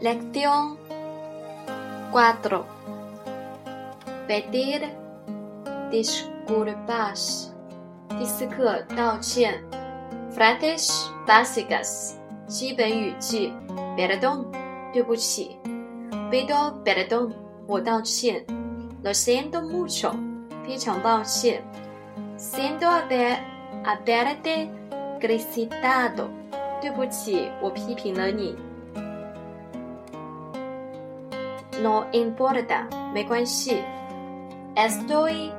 Lección 4. Pedir disculpas. 第四课道歉。Frases básicas 基本语句。Perdón 对不起。Pido perdón 我道歉。Lo siento mucho 非常抱歉。Siento haber haberte criticado 对不起，我批评了你。 No importa，没关系。Estoy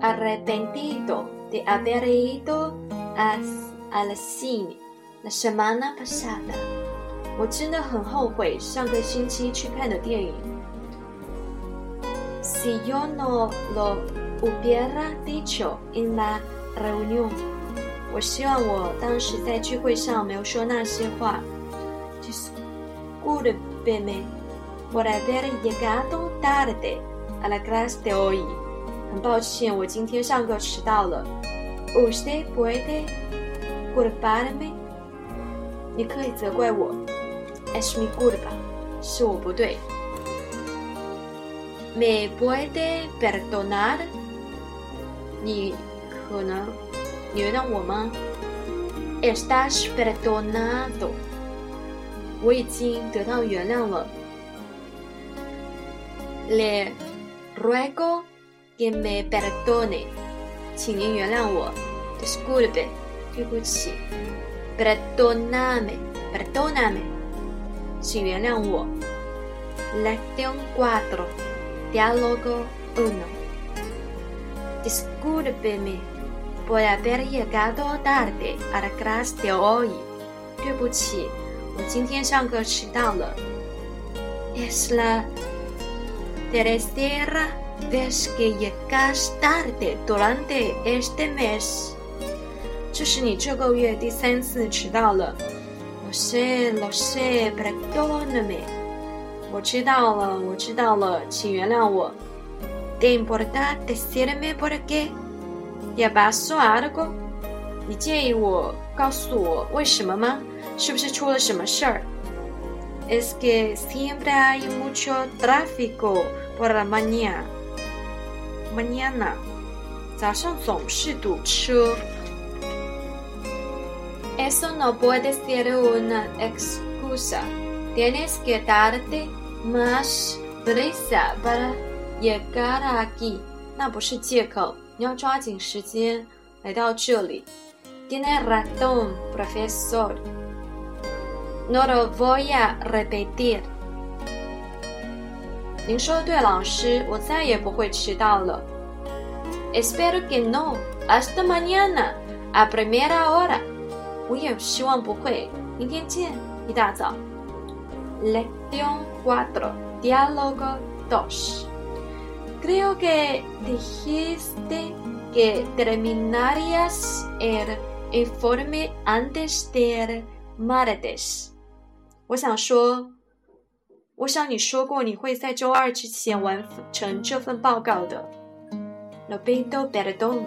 arrepentido de haber ido al cine la semana pasada。我真的很后悔上个星期去看的电影。Si yo no lo hubiera dicho en la reunión，我希望我当时在聚会上没有说那些话。Disculpe。 Por haber llegado tarde a la clase de hoy。很抱歉，我今天上课迟到了。Usted puede culparme？你可以责怪我。Es mi culpa，是我不对。Me puede perdonar？你可能你原谅我吗？Estás perdonado？我已经得到原谅了。Le ruego que me perdone，请您原谅我。Disculpe，对不起。Perdóname，perdóname，请原谅我。Lección cuatro, diálogo uno. Discúlpeme por haber llegado tarde a la clase de hoy。对不起，我今天上课迟到了。Es la tercera vez que llegas tarde durante este mes。这是你这个月第三次迟到了。Lo sé, lo sé, perdóname。我知道了，我知道了，请原谅我。¿Te importa decirme por qué? ¿Ya pasó algo? 你介意我告诉我为什么吗？是不是出了什么事儿 ？Es que siempre hay mucho tráfico por la mañana. Mañana，早上总是堵车。Eso no puede ser una excusa. Tienes que darte más prisa para llegar aquí. 那不是借口，你要抓紧时间来到这里。Tiene razón, profesor. No lo voy a repetir. 您说的对，老师，我再也不会迟到了。Espero que no. Hasta mañana a primera hora. 我也希望不会。明天见，一大早。Lección cuatro. Diálogo dos. Creo que dijiste que terminarías el informe antes del martes. 我想说。我想你说过你会在周二之前完成这份报告的。Lo pido perdón.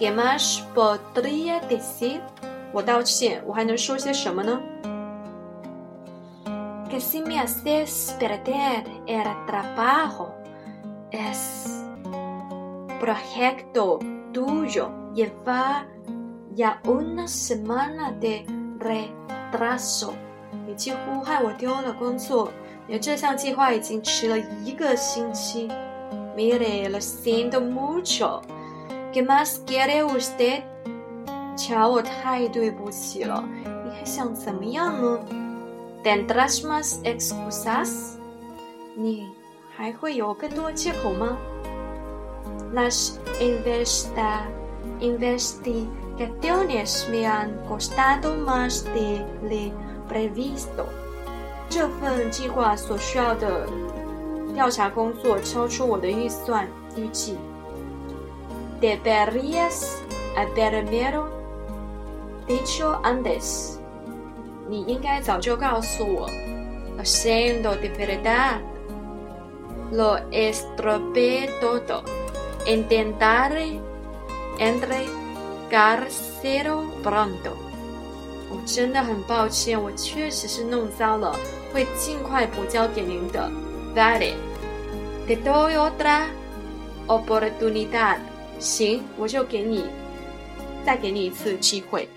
¿Qué más podría decir? 我道歉，我还能说些什么呢？Que si me haces perder el trabajo, es proyecto tuyo lleva ya una semana de retraso. 你几乎害我丢了工作。你这项计划已经迟了一个星期。Mire, lo siento mucho. ¿Qué más quiere usted? 瞧，我太对不起了。你还想怎么样呢？¿Tendrás más excusas? 你还会有更多借口吗？Las investa investigaciones me han costado más de lo previsto. 这份计划所需要的调查工作超出我的预算预计。Deberías haberme dicho antes。你应该早就告诉我。Haciendo de verdad lo estropeé todo. Intentaré entregárselo pronto. 我真的很抱歉，我确实是弄糟了，会尽快补交给您的。Vale, te doy otra oportunidad。行，我就给你再给你一次机会。